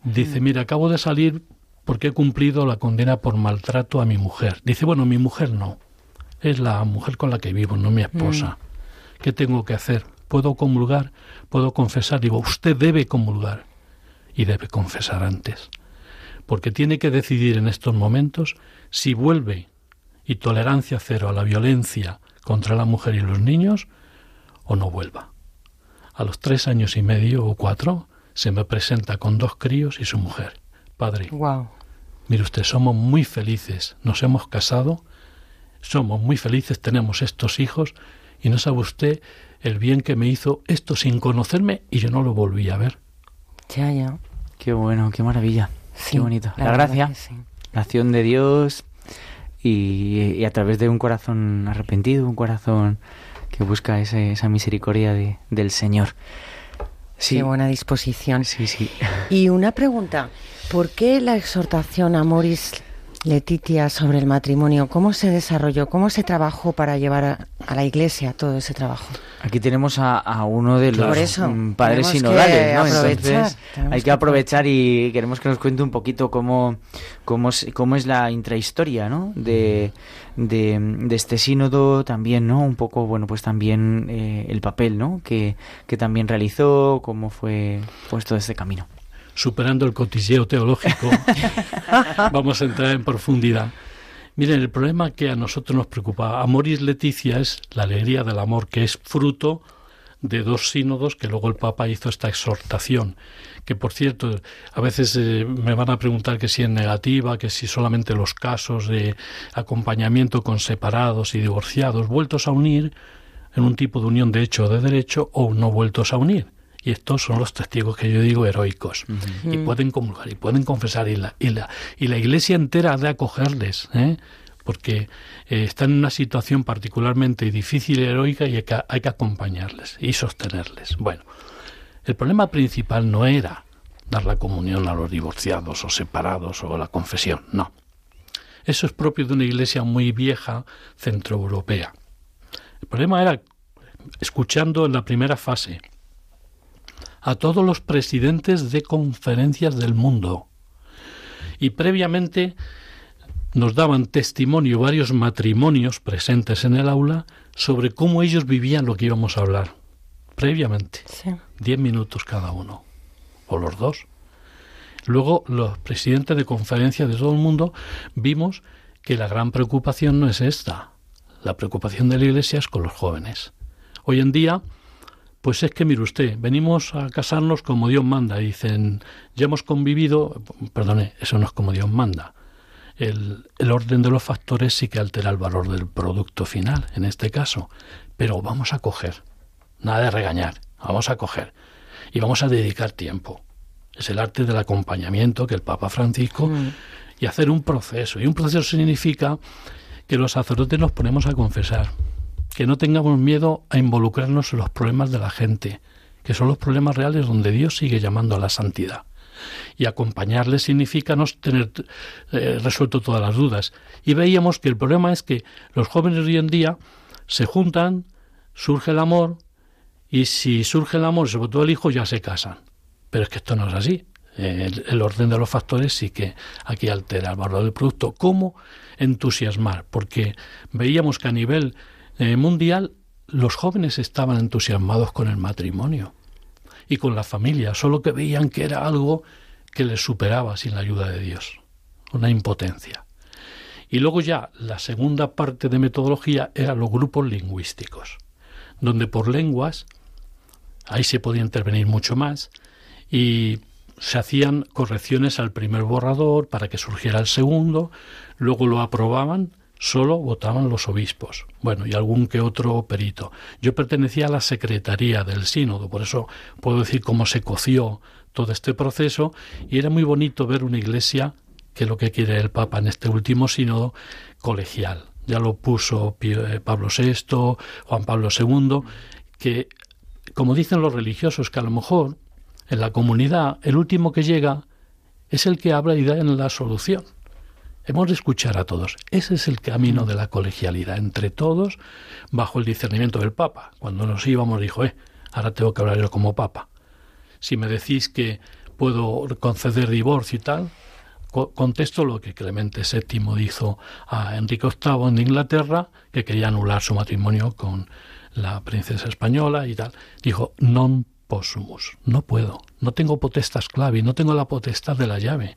dice, mira, acabo de salir porque he cumplido la condena por maltrato a mi mujer. Dice, bueno, mi mujer no. Es la mujer con la que vivo, no mi esposa. ¿Qué tengo que hacer? ¿Puedo comulgar? ¿Puedo confesar? Digo, usted debe comulgar y debe confesar antes. Porque tiene que decidir en estos momentos si vuelve y tolerancia cero a la violencia contra la mujer y los niños o no vuelva. A los tres años y medio o cuatro se me presenta con dos críos y su mujer. Padre, Wow. Mire usted, somos muy felices, nos hemos casado, somos muy felices, tenemos estos hijos y no sabe usted el bien que me hizo esto sin conocerme y yo no lo volví a ver. Ya, ya. Qué bueno, qué maravilla. Sí, qué bonito. La, gracia, sí. la acción de Dios y, y a través de un corazón arrepentido, un corazón que busca ese- esa misericordia de- del Señor. Sí, Qué buena disposición. sí, sí. Y una pregunta, ¿por qué la exhortación a Moris Letitia sobre el matrimonio, cómo se desarrolló, cómo se trabajó para llevar a, a la iglesia todo ese trabajo? Aquí tenemos a, a uno de los eso, mm, padres sinodales, ¿no? Entonces hay que aprovechar y queremos que nos cuente un poquito cómo, cómo, es, cómo es la intrahistoria, ¿no? De, de, de este sínodo también, ¿no? Un poco, bueno, pues también eh, el papel, ¿no? Que, que también realizó, cómo fue pues todo este camino. Superando el cotilleo teológico, vamos a entrar en profundidad. Miren, el problema que a nosotros nos preocupa, Amoris Leticia es la alegría del amor, que es fruto de dos sínodos que luego el Papa hizo esta exhortación, que por cierto, a veces eh, me van a preguntar que si es negativa, que si solamente los casos de acompañamiento con separados y divorciados vueltos a unir en un tipo de unión de hecho o de derecho o no vueltos a unir. Y estos son los testigos que yo digo heroicos. Y pueden comulgar, y pueden confesar, y la, y la, y la iglesia entera ha de acogerles, ¿eh? porque eh, están en una situación particularmente difícil y heroica y hay que, hay que acompañarles y sostenerles. Bueno, el problema principal no era dar la comunión a los divorciados o separados o la confesión, no. Eso es propio de una iglesia muy vieja centroeuropea. El problema era, escuchando en la primera fase, a todos los presidentes de conferencias del mundo. Y previamente nos daban testimonio varios matrimonios presentes en el aula sobre cómo ellos vivían lo que íbamos a hablar. Previamente. Diez minutos cada uno. O los dos. Luego, los presidentes de conferencias de todo el mundo vimos que la gran preocupación no es esta. La preocupación de la Iglesia es con los jóvenes. Hoy en día, pues es que, mire usted, venimos a casarnos como Dios manda. Dicen, ya hemos convivido, perdone, eso no es como Dios manda. El, el, orden de los factores sí que altera el valor del producto final, en este caso. Pero vamos a coger, nada de regañar, vamos a coger y vamos a dedicar tiempo. Es el arte del acompañamiento que el Papa Francisco mm. y hacer un proceso. Y un proceso significa que los sacerdotes nos ponemos a confesar, que no tengamos miedo a involucrarnos en los problemas de la gente, que son los problemas reales donde Dios sigue llamando a la santidad. Y acompañarles significa no tener eh, resuelto todas las dudas. Y veíamos que el problema es que los jóvenes hoy en día se juntan, surge el amor, y si surge el amor, sobre todo el hijo, ya se casan. Pero es que esto no es así. El, el, orden de los factores sí que aquí altera el valor del producto. ¿Cómo entusiasmar? Porque veíamos que a nivel eh, mundial los jóvenes estaban entusiasmados con el matrimonio y con la familia, solo que veían que era algo que les superaba sin la ayuda de Dios, una impotencia. Y luego ya la segunda parte de metodología eran los grupos lingüísticos, donde por lenguas, ahí se podía intervenir mucho más, y se hacían correcciones al primer borrador para que surgiera el segundo, luego lo aprobaban solo votaban los obispos, bueno, y algún que otro perito. Yo pertenecía a la secretaría del sínodo, por eso puedo decir cómo se coció todo este proceso, y era muy bonito ver una iglesia, que lo que quiere el Papa en este último sínodo, colegial. Ya lo puso eh, Pablo VI, Juan Pablo II, que, como dicen los religiosos, que a lo mejor en la comunidad el último que llega es el que habla y da en la solución Hemos de escuchar a todos. Ese es el camino de la colegialidad, entre todos, bajo el discernimiento del Papa. Cuando nos íbamos dijo, eh, ahora tengo que hablar yo como Papa. Si me decís que puedo conceder divorcio y tal, contesto lo que Clemente VII hizo a Enrique VIII en Inglaterra, que quería anular su matrimonio con la princesa española y tal. Dijo, non possumus, no puedo, no tengo potestas clave, no tengo la potestad de la llave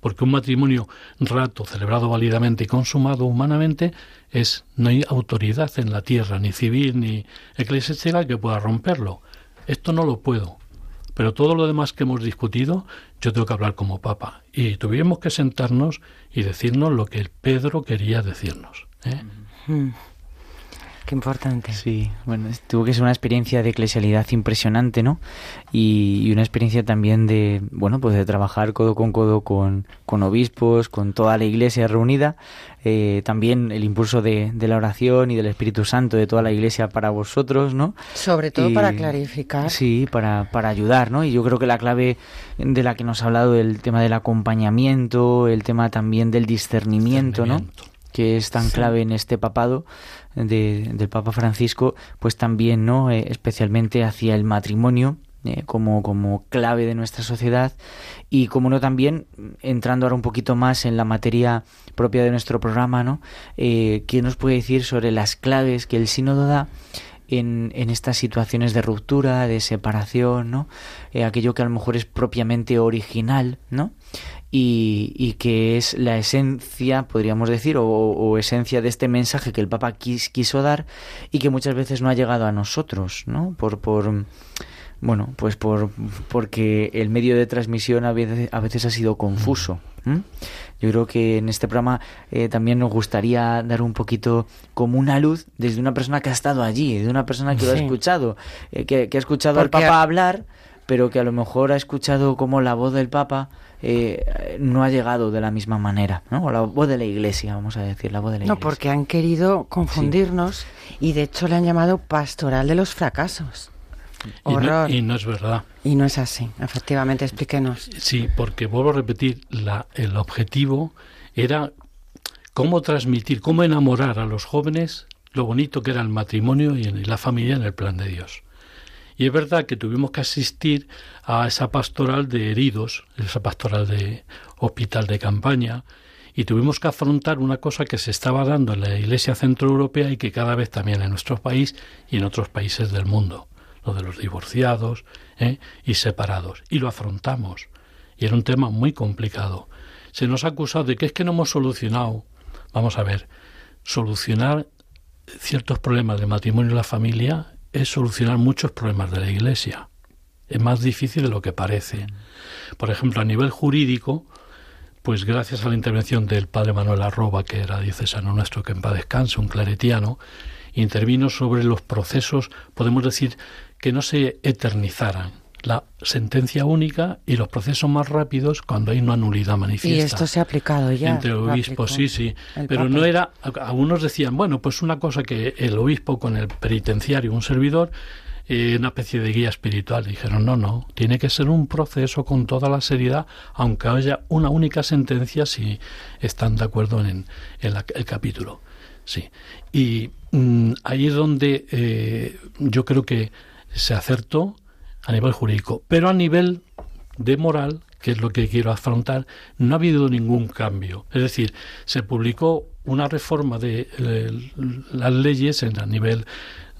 porque un matrimonio rato, celebrado válidamente y consumado humanamente, es no hay autoridad en la tierra, ni civil ni eclesiástica que pueda romperlo. Esto no lo puedo. Pero todo lo demás que hemos discutido, yo tengo que hablar como papa. Y tuvimos que sentarnos y decirnos lo que Pedro quería decirnos. ¿eh? Mm. Qué importante. Sí, bueno, tuvo que ser una experiencia de eclesialidad impresionante, ¿no? Y, una experiencia también de, bueno, pues de trabajar codo con codo con, con obispos, con toda la iglesia reunida. Eh, también el impulso de, de, la oración y del Espíritu Santo de toda la iglesia para vosotros, ¿no? Sobre todo para clarificar. Sí, para, para ayudar, ¿no? Y yo creo que la clave de la que nos ha hablado, el tema del acompañamiento, el tema también del discernimiento, discernimiento. ¿no? Que es tan clave en este papado de, del Papa Francisco, pues también, ¿no? Eh, especialmente hacia el matrimonio, eh, como, como clave de nuestra sociedad y como no también entrando ahora un poquito más en la materia propia de nuestro programa, ¿no? Eh, ¿Qué nos puede decir sobre las claves que el sínodo da en, en estas situaciones de ruptura, de separación, ¿no? aquello que a lo mejor es propiamente original, ¿no? Y, que es la esencia, podríamos decir, o, esencia de este mensaje que el Papa quiso dar y que muchas veces no ha llegado a nosotros, ¿no? Por, por bueno, pues por porque el medio de transmisión a veces, a veces ha sido confuso. Yo creo que en este programa eh, también nos gustaría dar un poquito como una luz desde una persona que ha estado allí, de una persona que lo ha escuchado, eh, que, ha escuchado al Papa hablar, pero que a lo mejor ha escuchado como la voz del Papa eh, no ha llegado de la misma manera, ¿no? O la voz de la Iglesia, vamos a decir, la voz de la Iglesia. No, porque han querido confundirnos y de hecho le han llamado pastoral de los fracasos. Y no, es verdad. Y no es así, efectivamente, explíquenos. Sí, porque vuelvo a repetir, la, el objetivo era cómo transmitir, cómo enamorar a los jóvenes lo bonito que era el matrimonio y la familia en el plan de Dios. Y es verdad que tuvimos que asistir a esa pastoral de heridos, esa pastoral de hospital de campaña, y tuvimos que afrontar una cosa que se estaba dando en la Iglesia Centroeuropea y que cada vez también en nuestro país y en otros países del mundo de los divorciados ¿eh? y separados. Y lo afrontamos. Y era un tema muy complicado. Se nos ha acusado de que es que no hemos solucionado. Vamos a ver, solucionar ciertos problemas de matrimonio y la familia es solucionar muchos problemas de la Iglesia. Es más difícil de lo que parece. Por ejemplo, a nivel jurídico, pues gracias a la intervención del padre Manuel Arroba, que era diocesano nuestro, que en paz descanse, un claretiano, intervino sobre los procesos, podemos decir, que no se eternizaran la sentencia única y los procesos más rápidos cuando hay una nulidad manifiesta. Y esto se ha aplicado ya. Entre obispos, sí, sí. Pero no era. Algunos decían, bueno, pues una cosa que el obispo con el penitenciario, un servidor, eh, una especie de guía espiritual. Dijeron, no, no, tiene que ser un proceso con toda la seriedad, aunque haya una única sentencia si están de acuerdo en, el capítulo. Sí. Y mm, ahí es donde eh, yo creo que se acertó a nivel jurídico, pero a nivel de moral, que es lo que quiero afrontar, no ha habido ningún cambio. Es decir, se publicó una reforma de las leyes en a nivel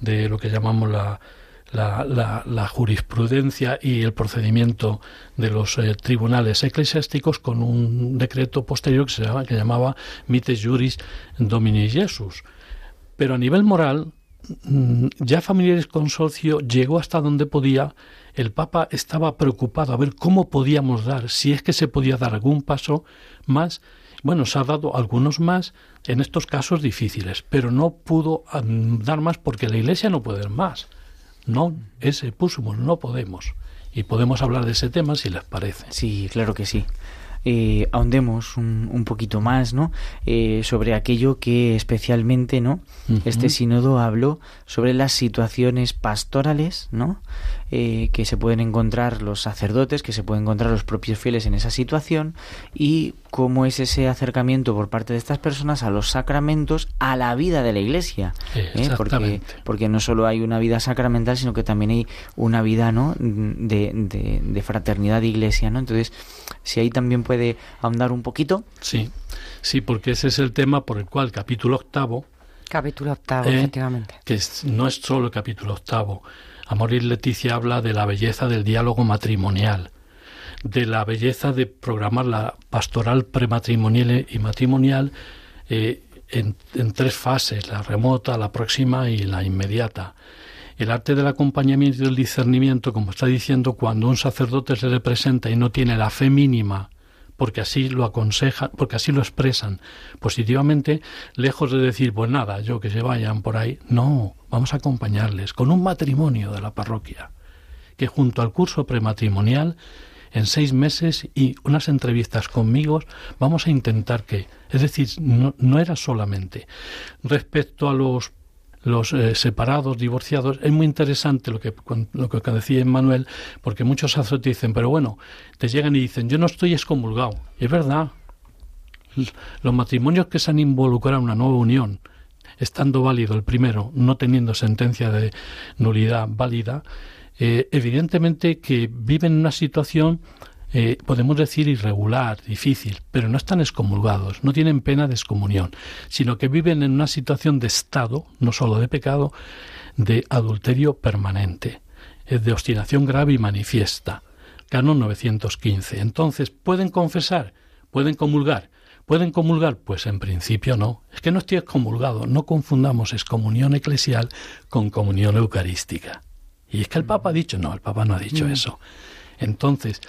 de lo que llamamos la, jurisprudencia y el procedimiento de los eh, tribunales eclesiásticos con un decreto posterior que se llama, que llamaba Mites Juris Domini Jesus. Pero a nivel moral, ya Familiares Consorcio llegó hasta donde podía, el Papa estaba preocupado a ver cómo podíamos dar, si es que se podía dar algún paso más. Bueno, se ha dado algunos más en estos casos difíciles, pero no pudo dar más porque la Iglesia no puede más. No, ese puso, no podemos. Y podemos hablar de ese tema si les parece. Sí, claro que sí eh, ahondemos un, un, poquito más ¿no? Eh, sobre aquello que especialmente no este sínodo habló sobre las situaciones pastorales ¿no? Eh, que se pueden encontrar los sacerdotes que se pueden encontrar los propios fieles en esa situación y cómo es ese acercamiento por parte de estas personas a los sacramentos a la vida de la iglesia porque, porque no solo hay una vida sacramental sino que también hay una vida ¿no? de, de, de fraternidad de iglesia ¿no? entonces si ahí también puede ahondar un poquito. Sí, sí, porque ese es el tema por el cual capítulo octavo. Capítulo octavo, eh, efectivamente. Que no es solo el capítulo octavo. Amor y Leticia habla de la belleza del diálogo matrimonial, de la belleza de programar la pastoral prematrimonial y matrimonial eh, en, en tres fases, la remota, la próxima y la inmediata el arte del acompañamiento y del discernimiento, como está diciendo, cuando un sacerdote se le presenta y no tiene la fe mínima, porque así lo aconsejan, porque así lo expresan positivamente, lejos de decir, pues nada, yo que se vayan por ahí, no, vamos a acompañarles con un matrimonio de la parroquia, que junto al curso prematrimonial, en seis meses y unas entrevistas conmigo, vamos a intentar que, es decir, no, no era solamente respecto a los los eh, separados, divorciados. Es muy interesante lo que, lo que decía Manuel, porque muchos sacerdotes dicen, pero bueno, te llegan y dicen, yo no estoy excomulgado. es verdad. Los matrimonios que se han involucrado en una nueva unión, estando válido el primero, no teniendo sentencia de nulidad válida, eh, evidentemente que viven en una situación eh, podemos decir irregular, difícil, pero no están excomulgados, no tienen pena de excomunión, sino que viven en una situación de estado, no solo de pecado, de adulterio permanente, eh, de obstinación grave y manifiesta. Canon 915. Entonces, ¿pueden confesar? ¿Pueden comulgar? ¿Pueden comulgar? Pues en principio no. Es que no estoy excomulgado. No confundamos excomunión eclesial con comunión eucarística. Y es que el Papa ha dicho, no, el Papa no ha dicho eso. Entonces,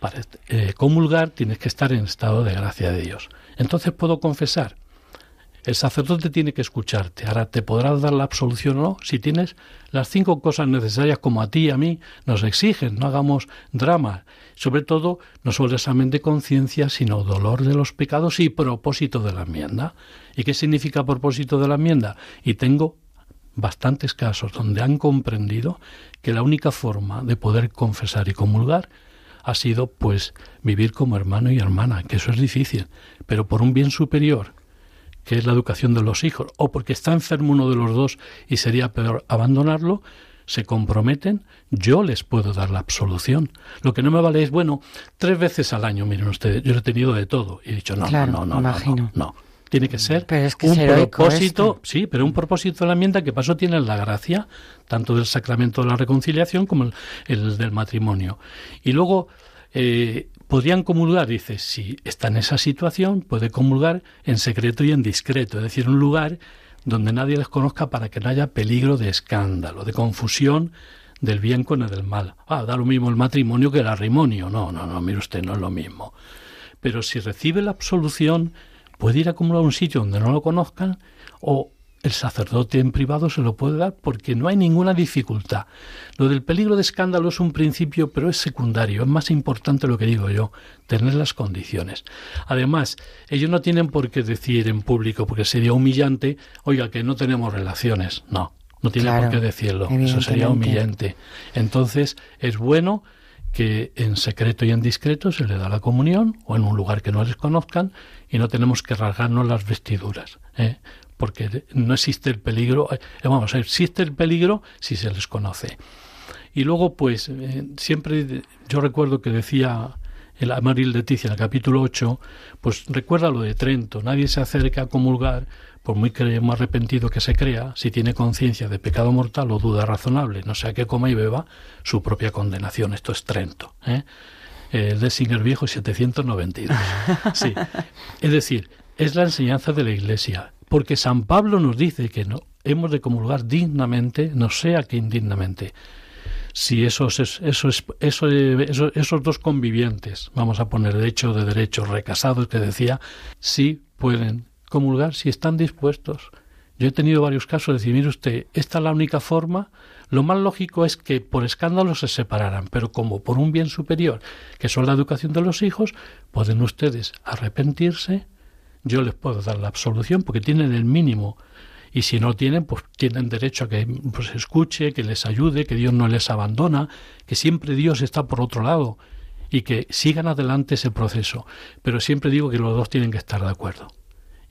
para eh, comulgar tienes que estar en estado de gracia de Dios. Entonces puedo confesar. El sacerdote tiene que escucharte. Ahora te podrás dar la absolución o no si tienes las cinco cosas necesarias como a ti y a mí nos exigen. No hagamos drama. Sobre todo, no solo examen de conciencia, sino dolor de los pecados y propósito de la enmienda. ¿Y qué significa propósito de la enmienda? Y tengo bastantes casos donde han comprendido que la única forma de poder confesar y comulgar ha sido pues vivir como hermano y hermana, que eso es difícil, pero por un bien superior, que es la educación de los hijos, o porque está enfermo uno de los dos y sería peor abandonarlo, se comprometen, yo les puedo dar la absolución. Lo que no me vale es, bueno, tres veces al año, miren ustedes, yo he tenido de todo. Y he dicho, no, no, no, no, no, no, Tiene que ser un propósito, sí, pero un propósito de la enmienda que paso tiene la gracia, tanto del sacramento de la reconciliación como el, del matrimonio. Y luego, eh, podrían comulgar, dice, si está en esa situación, puede comulgar en secreto y en discreto, es decir, un lugar donde nadie les conozca para que no haya peligro de escándalo, de confusión del bien con el del mal. Ah, da lo mismo el matrimonio que el arrimonio. No, no, no, mire usted, no es lo mismo. Pero si recibe la absolución, puede ir a acumular un sitio donde no lo conozcan o el sacerdote en privado se lo puede dar porque no hay ninguna dificultad. Lo del peligro de escándalo es un principio, pero es secundario. Es más importante lo que digo yo, tener las condiciones. Además, ellos no tienen por qué decir en público, porque sería humillante, oiga, que no tenemos relaciones. No, no tienen por qué decirlo. Eso sería humillante. Entonces, es bueno que en secreto y en discreto se le da la comunión o en un lugar que no les conozcan y no tenemos que rasgarnos las vestiduras. ¿eh? porque no existe el peligro, eh, vamos, existe el peligro si se les conoce. Y luego, pues, eh, siempre yo recuerdo que decía el Amaril Leticia en el capítulo 8, pues recuerda lo de Trento, nadie se acerca a comulgar, por muy arrepentido que se crea, si tiene conciencia de pecado mortal o duda razonable, no sea que coma y beba, su propia condenación. Esto es Trento. ¿eh? El de Singer Viejo 792. Sí. Es decir, es la enseñanza de la Iglesia porque San Pablo nos dice que no hemos de comulgar dignamente, no sea que indignamente. Si esos, esos, esos, esos dos convivientes, vamos a poner de hecho de derecho, recasados, que decía, sí pueden comulgar si están dispuestos. Yo he tenido varios casos de decir, mire usted, esta es la única forma. Lo más lógico es que por escándalo se separaran, pero como por un bien superior, que son la educación de los hijos, pueden ustedes arrepentirse, yo les puedo dar la absolución porque tienen el mínimo y si no tienen, pues tienen derecho a que pues, escuche, que les ayude, que Dios no les abandona, que siempre Dios está por otro lado y que sigan adelante ese proceso. Pero siempre digo que los dos tienen que estar de acuerdo.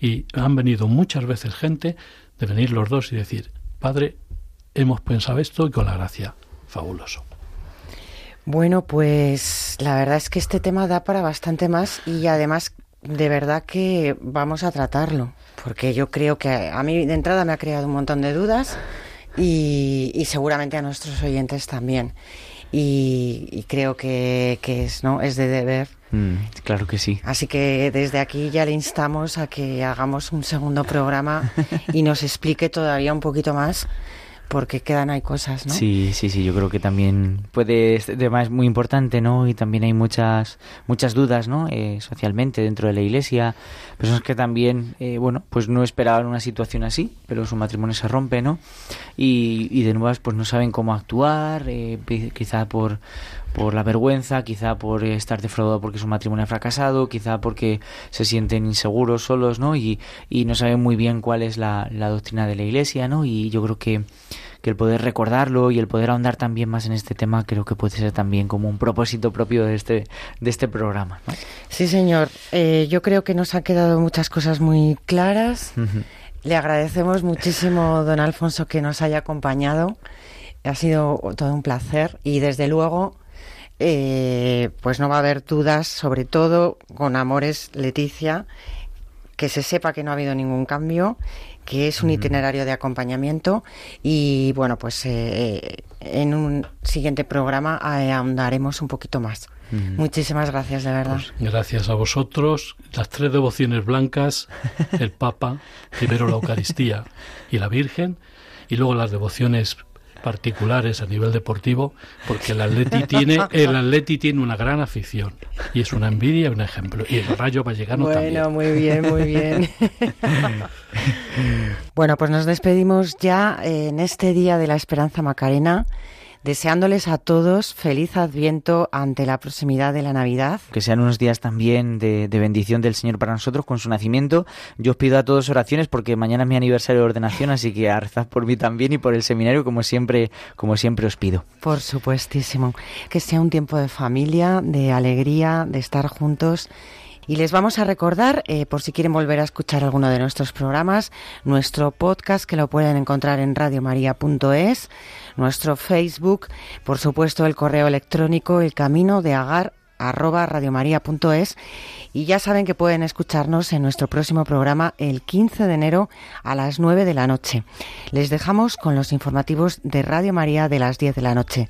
Y han venido muchas veces gente de venir los dos y decir, Padre, hemos pensado esto y con la gracia, fabuloso. Bueno, pues la verdad es que este tema da para bastante más y además de verdad que vamos a tratarlo, porque yo creo que a mí de entrada me ha creado un montón de dudas y, seguramente a nuestros oyentes también. Y, creo que, es, ¿no? es de deber. Mm, claro que sí. Así que desde aquí ya le instamos a que hagamos un segundo programa y nos explique todavía un poquito más porque quedan hay cosas, ¿no? Sí, sí, sí, yo creo que también puede, este tema es muy importante, ¿no? Y también hay muchas, muchas dudas, ¿no? Eh, socialmente dentro de la iglesia, personas que también, eh, bueno, pues no esperaban una situación así, pero su matrimonio se rompe, ¿no? Y, y de nuevas, pues no saben cómo actuar, eh, quizá por, por la vergüenza, quizá por estar defraudado porque su matrimonio ha fracasado, quizá porque se sienten inseguros, solos, ¿no? Y, y no saben muy bien cuál es la, la doctrina de la iglesia, ¿no? Y yo creo que que el poder recordarlo y el poder ahondar también más en este tema creo que puede ser también como un propósito propio de este, de este programa. Sí, señor. Eh, yo creo que nos han quedado muchas cosas muy claras. Le agradecemos muchísimo, don Alfonso, que nos haya acompañado. Ha sido todo un placer y desde luego eh, pues no va a haber dudas, sobre todo con Amores Leticia, que se sepa que no ha habido ningún cambio que es un itinerario de acompañamiento y bueno, pues eh, en un siguiente programa eh, ahondaremos un poquito más. Muchísimas gracias, de verdad. Pues gracias a vosotros. Las tres devociones blancas, el Papa, primero la Eucaristía y la Virgen, y luego las devociones particulares a nivel deportivo, porque el Atleti tiene, el Atleti tiene una gran afición y es una envidia y un ejemplo. Y el Rayo Vallecano bueno, también. Bueno, muy bien, muy bien. bueno, pues nos despedimos ya en este día de la Esperanza Macarena deseándoles a todos feliz adviento ante la proximidad de la Navidad. Que sean unos días también de, bendición del Señor para nosotros con su nacimiento. Yo os pido a todos oraciones porque mañana es mi aniversario de ordenación, así que a rezar por mí también y por el seminario como siempre, como siempre os pido. Por supuestísimo. Que sea un tiempo de familia, de alegría, de estar juntos y les vamos a recordar, eh, por si quieren volver a escuchar alguno de nuestros programas, nuestro podcast que lo pueden encontrar en radiomaria.es, nuestro Facebook, por supuesto el correo electrónico el camino de agar arroba radiomaria.es y ya saben que pueden escucharnos en nuestro próximo programa el 15 de enero a las 9 de la noche. Les dejamos con los informativos de Radio María de las 10 de la noche.